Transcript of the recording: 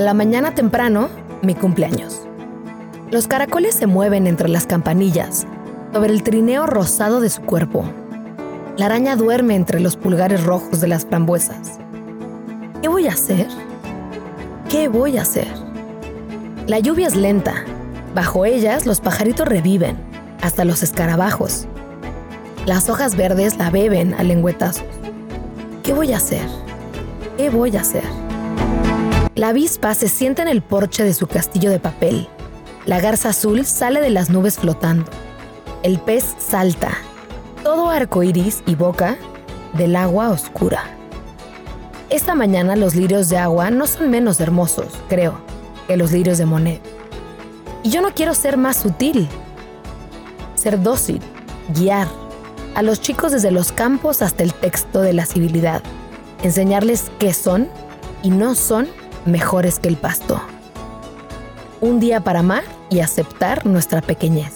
la mañana temprano, mi cumpleaños. Los caracoles se mueven entre las campanillas, sobre el trineo rosado de su cuerpo. La araña duerme entre los pulgares rojos de las frambuesas. ¿Qué voy a hacer? ¿Qué voy a hacer? La lluvia es lenta. Bajo ellas los pajaritos reviven, hasta los escarabajos. Las hojas verdes la beben a lengüetazos. ¿Qué voy a hacer? ¿Qué voy a hacer? La avispa se sienta en el porche de su castillo de papel. La garza azul sale de las nubes flotando. El pez salta, todo arco iris y boca del agua oscura. Esta mañana los lirios de agua no son menos hermosos, creo, que los lirios de Monet. Y yo no quiero ser más sutil, ser dócil, guiar a los chicos desde los campos hasta el texto de la civilidad, enseñarles qué son y no son mejores que el pasto. Un día para amar y aceptar nuestra pequeñez.